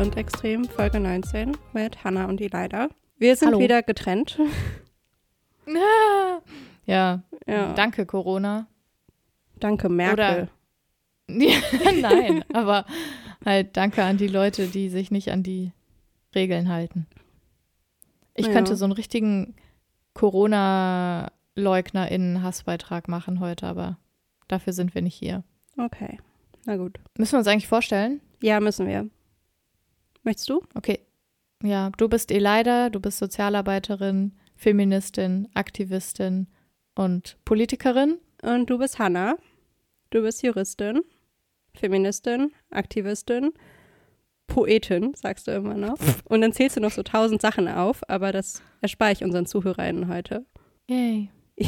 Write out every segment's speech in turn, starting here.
Und Extrem, Folge 19 mit Hannah und Elida. Wir sind Hallo. wieder getrennt. Ja, Ja. danke Corona. Danke, Merkel. Ja, Nein, aber halt danke an die Leute, die sich nicht an die Regeln halten. Ich Ja. könnte so einen richtigen Corona-LeugnerInnen-Hassbeitrag machen heute, aber dafür sind wir nicht hier. Okay, na gut. Müssen wir uns eigentlich vorstellen? Ja, müssen wir. Möchtest du? Okay. Ja, du bist Elida, du bist Sozialarbeiterin, Feministin, Aktivistin und Politikerin. Und du bist Hannah. Du bist Juristin, Feministin, Aktivistin, Poetin, sagst du immer noch. Und dann zählst du noch so tausend Sachen auf, aber das erspare ich unseren ZuhörerInnen heute. Yay.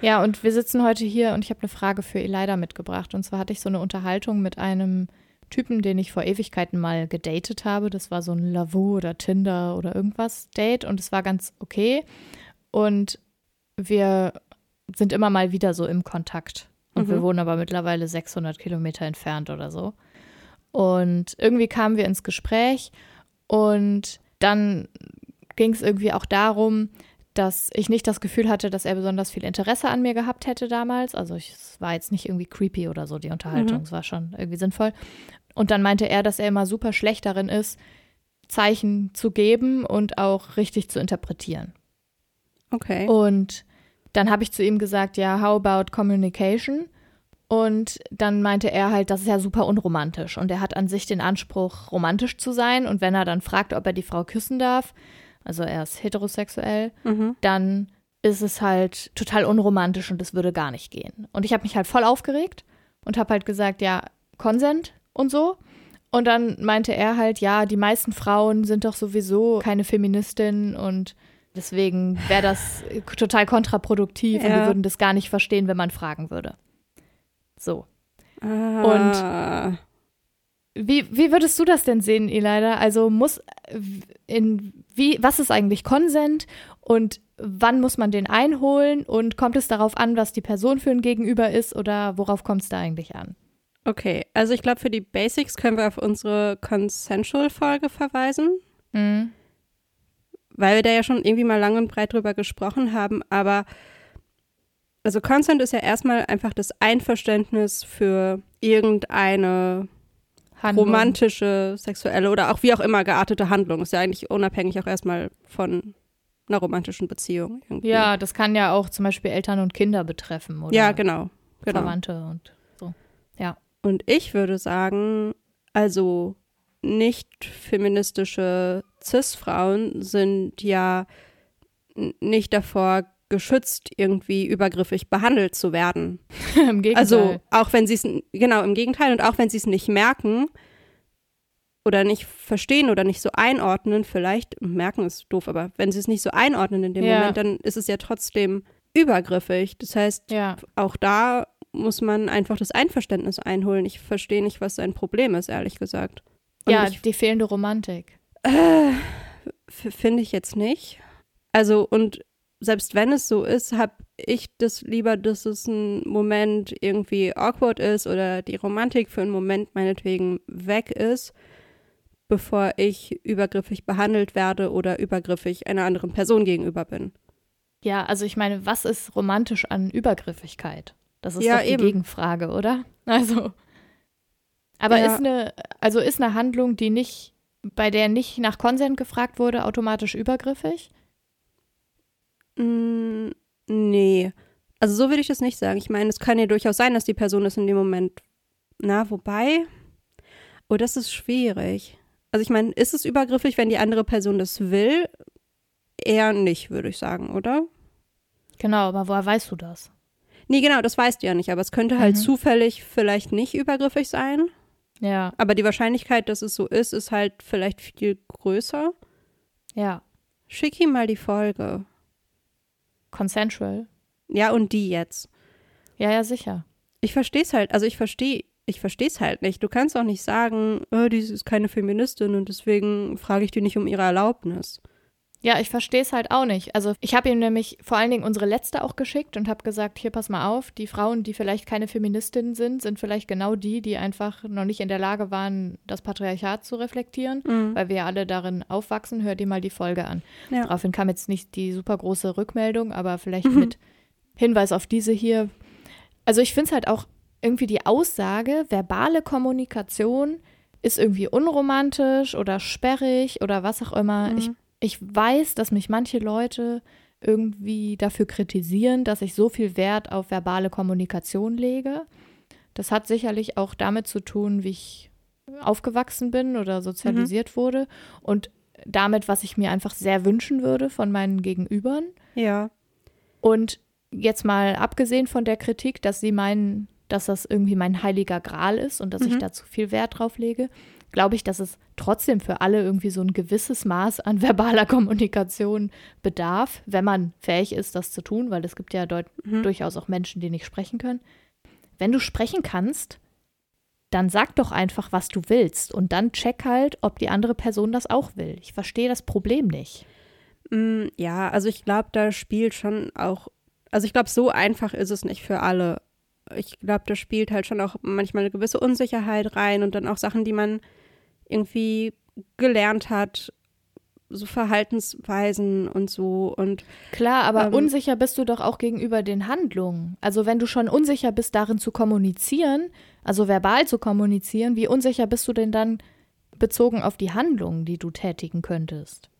ja, und wir sitzen heute hier und ich habe eine Frage für Elida mitgebracht. Und zwar hatte ich so eine Unterhaltung mit einem Typen, den ich vor Ewigkeiten mal gedatet habe. Das war so ein Lavu oder Tinder oder irgendwas Date und es war ganz okay. Und wir sind immer mal wieder so im Kontakt. Und wir Mhm. wohnen aber mittlerweile 600 Kilometer entfernt oder so. Und irgendwie kamen wir ins Gespräch und dann ging es irgendwie auch darum, dass ich nicht das Gefühl hatte, dass er besonders viel Interesse an mir gehabt hätte damals. Also ich, es war jetzt nicht irgendwie creepy oder so, die Unterhaltung. Mhm. Es war schon irgendwie sinnvoll. Und dann meinte er, dass er immer super schlecht darin ist, Zeichen zu geben und auch richtig zu interpretieren. Okay. Und dann habe ich zu ihm gesagt, ja, how about communication? Und dann meinte er halt, das ist ja super unromantisch. Und er hat an sich den Anspruch, romantisch zu sein. Und wenn er dann fragt, ob er die Frau küssen darf, also er ist heterosexuell, Mhm. dann ist es halt total unromantisch und es würde gar nicht gehen. Und ich habe mich halt voll aufgeregt und habe halt gesagt, ja, Consent und so. Und dann meinte er halt, ja, die meisten Frauen sind doch sowieso keine Feministin und deswegen wäre das total kontraproduktiv und Ja. die würden das gar nicht verstehen, wenn man fragen würde. So. Ah. Wie, wie würdest du das denn sehen, Elida? Also muss in wie was ist eigentlich Konsent und wann muss man den einholen und kommt es darauf an, was die Person für ein Gegenüber ist oder worauf kommt es da eigentlich an? Okay, also ich glaube, für die Basics können wir auf unsere Consensual-Folge verweisen, Mhm. weil wir da ja schon irgendwie mal lang und breit drüber gesprochen haben. Aber also Consent ist ja erstmal einfach das Einverständnis für irgendeine Handlung. romantische, sexuelle oder auch wie auch immer geartete Handlung. Ist ja eigentlich unabhängig auch erstmal von einer romantischen Beziehung. Irgendwie. Ja, das kann ja auch zum Beispiel Eltern und Kinder betreffen oder ja, genau. genau. Verwandte und so. Und ich würde sagen, also nicht feministische Cis-Frauen sind ja nicht davor geschützt, irgendwie übergriffig behandelt zu werden. Im Gegenteil. Also auch wenn sie es, genau im Gegenteil, und auch wenn sie es nicht merken oder nicht verstehen oder nicht so einordnen, vielleicht, merken ist doof, aber wenn sie es nicht so einordnen in dem Ja. Moment, dann ist es ja trotzdem übergriffig. Das heißt, ja. auch da muss man einfach das Einverständnis einholen. Ich verstehe nicht, was sein Problem ist, ehrlich gesagt. Und ja, ich die fehlende Romantik. äh, finde ich jetzt nicht. Also, und selbst wenn es so ist, habe ich das lieber, dass es ein Moment irgendwie awkward ist oder die Romantik für einen Moment meinetwegen weg ist, bevor ich übergriffig behandelt werde oder übergriffig einer anderen Person gegenüber bin. Ja, also ich meine, was ist romantisch an Übergriffigkeit? Das ist Ja, doch die eben. Gegenfrage, oder? Also. Aber Ja. ist eine, also ist eine Handlung, die nicht, bei der nicht nach Konsent gefragt wurde, automatisch übergriffig? Mm, nee. Also so würde ich das nicht sagen. Ich meine, es kann ja durchaus sein, dass die Person es in dem Moment. Na, wobei. Oh, das ist schwierig. Also ich meine, ist es übergriffig, wenn die andere Person das will? Eher nicht, würde ich sagen, oder? Genau, aber woher weißt du das? Nee, genau, das weißt du ja nicht, aber es könnte halt Mhm. zufällig vielleicht nicht übergriffig sein. Ja, Aber die Wahrscheinlichkeit, dass es so ist, ist halt vielleicht viel größer. ja. Schick ihm mal die Folge. Consensual. Ja, und die jetzt. Ja, ja, sicher. Ich verstehe es halt, also ich verstehe, ich verstehe es halt nicht. Du kannst auch nicht sagen, oh, die ist keine Feministin und deswegen frage ich die nicht um ihre Erlaubnis. Ja, ich verstehe es halt auch nicht. Also ich habe ihm nämlich vor allen Dingen unsere letzte auch geschickt und habe gesagt, hier pass mal auf, die Frauen, die vielleicht keine Feministinnen sind, sind vielleicht genau die, die einfach noch nicht in der Lage waren, das Patriarchat zu reflektieren, mhm. weil wir ja alle darin aufwachsen. Hör dir mal die Folge an. Ja. Daraufhin kam jetzt nicht die super große Rückmeldung, aber vielleicht mhm. mit Hinweis auf diese hier. Also ich finde es halt auch irgendwie die Aussage, verbale Kommunikation ist irgendwie unromantisch oder sperrig oder was auch immer. Mhm. Ich ich weiß, dass mich manche Leute irgendwie dafür kritisieren, dass ich so viel Wert auf verbale Kommunikation lege. Das hat sicherlich auch damit zu tun, wie ich aufgewachsen bin oder sozialisiert mhm. wurde und damit, was ich mir einfach sehr wünschen würde von meinen Gegenübern. Ja. Und jetzt mal abgesehen von der Kritik, dass sie meinen, dass das irgendwie mein heiliger Gral ist und dass mhm. ich da zu viel Wert drauf lege, glaube ich, dass es trotzdem für alle irgendwie so ein gewisses Maß an verbaler Kommunikation bedarf, wenn man fähig ist, das zu tun, weil es gibt ja mhm. durchaus auch Menschen, die nicht sprechen können. Wenn du sprechen kannst, dann sag doch einfach, was du willst und dann check halt, ob die andere Person das auch will. Ich verstehe das Problem nicht. Mm, ja, also ich glaube, da spielt schon auch, also ich glaube, so einfach ist es nicht für alle. Ich glaube, da spielt halt schon auch manchmal eine gewisse Unsicherheit rein und dann auch Sachen, die man irgendwie gelernt hat, so Verhaltensweisen und so und klar, aber ähm, unsicher bist du doch auch gegenüber den Handlungen. Also wenn du schon unsicher bist, darin zu kommunizieren, also verbal zu kommunizieren, wie unsicher bist du denn dann bezogen auf die Handlungen, die du tätigen könntest?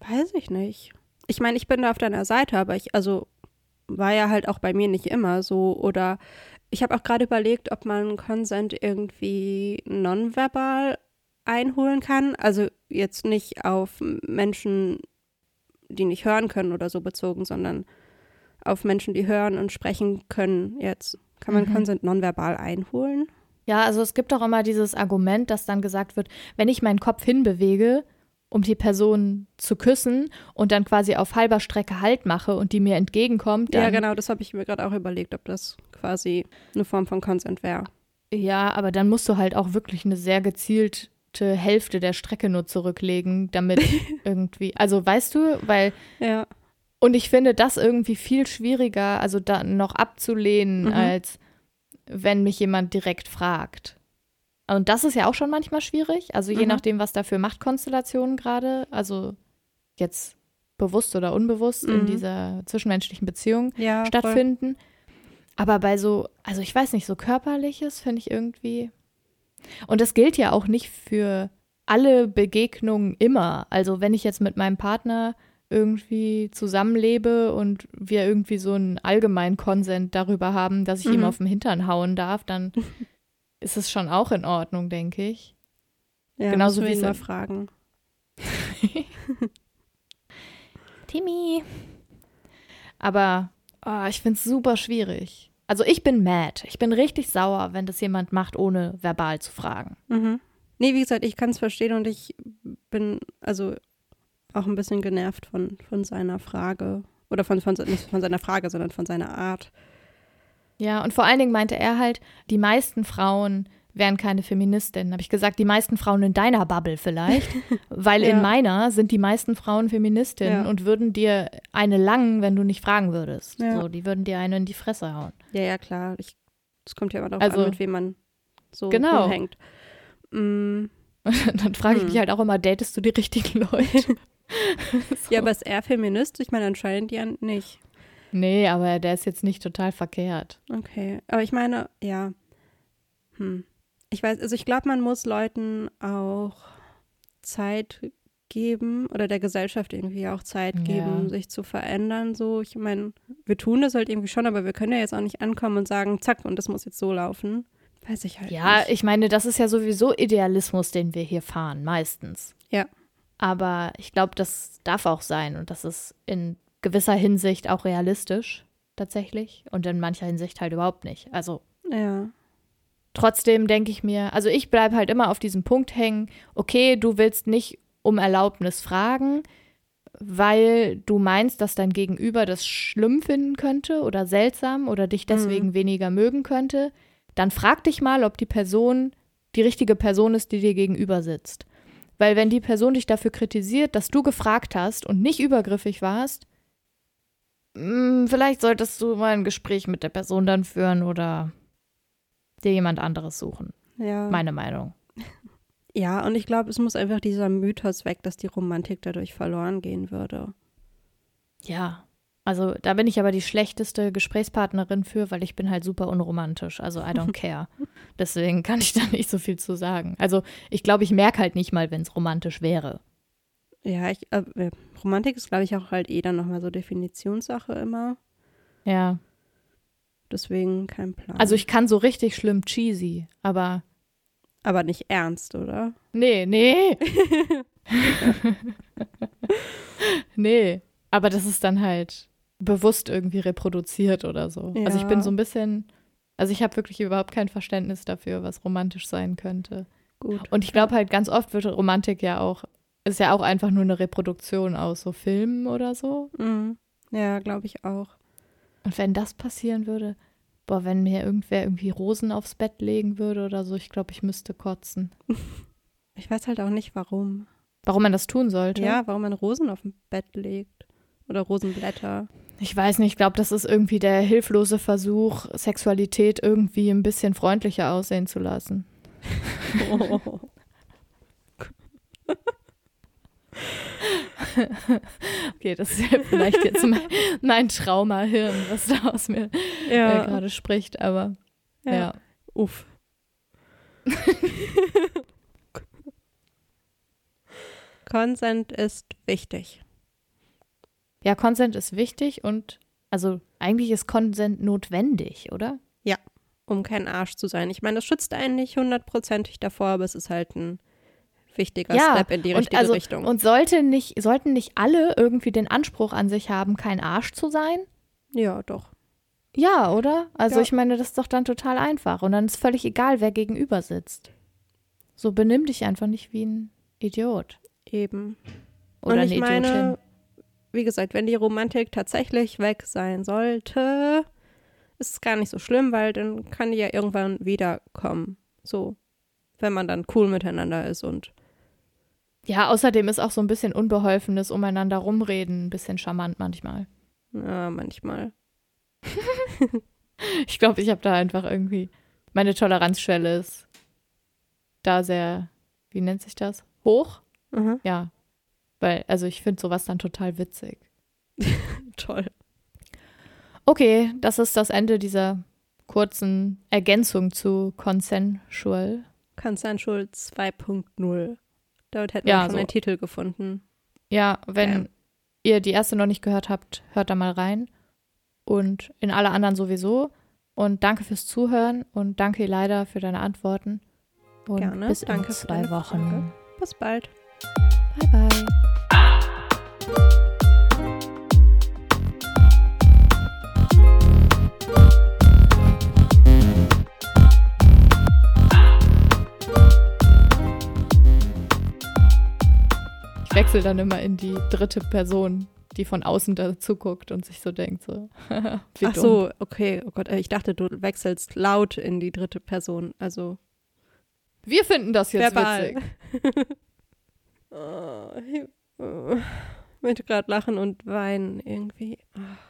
Weiß ich nicht. Ich meine, ich bin da auf deiner Seite, aber ich also war ja halt auch bei mir nicht immer so oder ich habe auch gerade überlegt, ob man Consent irgendwie nonverbal einholen kann. Also jetzt nicht auf Menschen, die nicht hören können oder so bezogen, sondern auf Menschen, die hören und sprechen können. Jetzt kann man mhm. Consent nonverbal einholen. Ja, also es gibt auch immer dieses Argument, dass dann gesagt wird, wenn ich meinen Kopf hinbewege, um die Person zu küssen und dann quasi auf halber Strecke Halt mache und die mir entgegenkommt. ja, genau, das habe ich mir gerade auch überlegt, ob das quasi eine Form von Consent wäre. Ja, aber dann musst du halt auch wirklich eine sehr gezielt Hälfte der Strecke nur zurücklegen, damit irgendwie, also weißt du, weil ja. und ich finde das irgendwie viel schwieriger, also da noch abzulehnen, mhm. als wenn mich jemand direkt fragt. Und das ist ja auch schon manchmal schwierig, also je mhm. nachdem, was da für Machtkonstellationen gerade, also jetzt bewusst oder unbewusst mhm. in dieser zwischenmenschlichen Beziehung ja, stattfinden. Voll. Aber bei so, also ich weiß nicht, so körperliches finde ich irgendwie, und das gilt ja auch nicht für alle Begegnungen immer. Also wenn ich jetzt mit meinem Partner irgendwie zusammenlebe und wir irgendwie so einen allgemeinen Konsent darüber haben, dass ich mhm. ihm auf den Hintern hauen darf, dann ist es schon auch in Ordnung, denke ich. Ja, Genauso wie mal fragen. Timmy. Aber oh, ich finde es super schwierig. Also ich bin mad. Ich bin richtig sauer, wenn das jemand macht, ohne verbal zu fragen. Mhm. Nee, wie gesagt, ich kann es verstehen und ich bin also auch ein bisschen genervt von, von seiner Frage. Oder von, von, nicht von seiner Frage, sondern von seiner Art. Ja, und vor allen Dingen meinte er halt, die meisten Frauen wären keine Feministinnen. Habe ich gesagt, die meisten Frauen in deiner Bubble vielleicht, weil ja. in meiner sind die meisten Frauen Feministinnen ja. und würden dir eine langen, wenn du nicht fragen würdest. Ja. So, die würden dir eine in die Fresse hauen. Ja, ja, klar. Das kommt ja immer darauf also, an, mit wem man so genau. hängt. Mm. Dann frage ich hm. mich halt auch immer, datest du die richtigen Leute? so. Ja, aber ist er Feminist? Ich meine, anscheinend ja nicht. Nee, aber der ist jetzt nicht total verkehrt. Okay, aber ich meine, ja. Hm ich weiß, also ich glaube, man muss Leuten auch Zeit geben oder der Gesellschaft irgendwie auch Zeit geben, ja. sich zu verändern. So, ich meine, wir tun das halt irgendwie schon, aber wir können ja jetzt auch nicht ankommen und sagen, zack, und das muss jetzt so laufen. Weiß ich halt ja, nicht. Ja, ich meine, das ist ja sowieso Idealismus, den wir hier fahren, meistens. Ja. Aber ich glaube, das darf auch sein und das ist in gewisser Hinsicht auch realistisch, tatsächlich. Und in mancher Hinsicht halt überhaupt nicht. Also. Ja. Trotzdem denke ich mir, also ich bleibe halt immer auf diesem Punkt hängen, okay, du willst nicht um Erlaubnis fragen, weil du meinst, dass dein Gegenüber das schlimm finden könnte oder seltsam oder dich deswegen mhm. weniger mögen könnte, dann frag dich mal, ob die Person die richtige Person ist, die dir gegenüber sitzt. Weil wenn die Person dich dafür kritisiert, dass du gefragt hast und nicht übergriffig warst, mh, vielleicht solltest du mal ein Gespräch mit der Person dann führen oder dir jemand anderes suchen. Ja. Meine Meinung. Ja, und ich glaube, es muss einfach dieser Mythos weg, dass die Romantik dadurch verloren gehen würde. Ja. Also da bin ich aber die schlechteste Gesprächspartnerin für, weil ich bin halt super unromantisch. Also I don't care. Deswegen kann ich da nicht so viel zu sagen. Also ich glaube, ich merke halt nicht mal, wenn es romantisch wäre. Ja, ich, äh, Romantik ist, glaube ich, auch halt eh dann nochmal so Definitionssache immer. Ja. Deswegen kein Plan. Also ich kann so richtig schlimm cheesy, aber Aber nicht ernst, oder? nee, nee. nee. Aber das ist dann halt bewusst irgendwie reproduziert oder so. Also ich bin Ja. so ein bisschen, also ich habe wirklich überhaupt kein Verständnis dafür, was romantisch sein könnte. Gut. Und ich glaube halt ganz oft wird Romantik ja auch, ist ja auch einfach nur eine Reproduktion aus so Filmen oder so. Mhm. Ja, glaube ich auch. Und wenn das passieren würde, boah, wenn mir irgendwer irgendwie Rosen aufs Bett legen würde oder so, ich glaube, ich müsste kotzen. Ich weiß halt auch nicht, warum. Warum man das tun sollte? Ja, warum man Rosen auf dem Bett legt. Oder Rosenblätter. Ich weiß nicht, ich glaube, das ist irgendwie der hilflose Versuch, Sexualität irgendwie ein bisschen freundlicher aussehen zu lassen. Okay, das ist ja vielleicht jetzt mein, mein Traumahirn, was da aus mir äh, ja. gerade spricht, aber ja. ja. Uff. Consent ist wichtig. Ja, Consent ist wichtig und also eigentlich ist Consent notwendig, oder? um kein Arsch zu sein. Ich meine, das schützt einen nicht hundertprozentig davor, aber es ist halt ein wichtiger Ja, Step in die und richtige also, Richtung. Und sollte nicht, sollten nicht alle irgendwie den Anspruch an sich haben, kein Arsch zu sein? ja, doch. Ja, oder? Also Ja. ich meine, das ist doch dann total einfach. Und dann ist völlig egal, wer gegenüber sitzt. So benimm dich einfach nicht wie ein Idiot. Eben. Oder und eine ich meine, Idiotin. wie gesagt, wenn die Romantik tatsächlich weg sein sollte, ist es gar nicht so schlimm, weil dann kann die ja irgendwann wiederkommen. So, wenn man dann cool miteinander ist und Ja, außerdem ist auch so ein bisschen unbeholfenes umeinander rumreden ein bisschen charmant manchmal. ja, manchmal. Ich glaube, ich habe da einfach irgendwie, meine Toleranzschwelle ist da sehr, wie nennt sich das? Hoch? Mhm. Ja. Weil, also ich finde sowas dann total witzig. Toll. Okay, das ist das Ende dieser kurzen Ergänzung zu Consensual. Consensual 2.0. Damit hätten Ja, wir schon so. einen Titel gefunden. Ja, wenn Ja. ihr die erste noch nicht gehört habt, hört da mal rein. Und in alle anderen sowieso. Und danke fürs Zuhören und danke leider für deine Antworten. Und Gerne. bis Danke in zwei Wochen. Frage. Bis bald. Bye, bye. Wechsle dann immer in die dritte Person, die von außen dazu guckt und sich so denkt, so. wie Ach dumm. so, okay. Oh Gott, äh, ich dachte, du wechselst laut in die dritte Person. Also Wir finden das jetzt verbal. witzig. oh, ich äh, möchte gerade lachen und weinen irgendwie. Oh.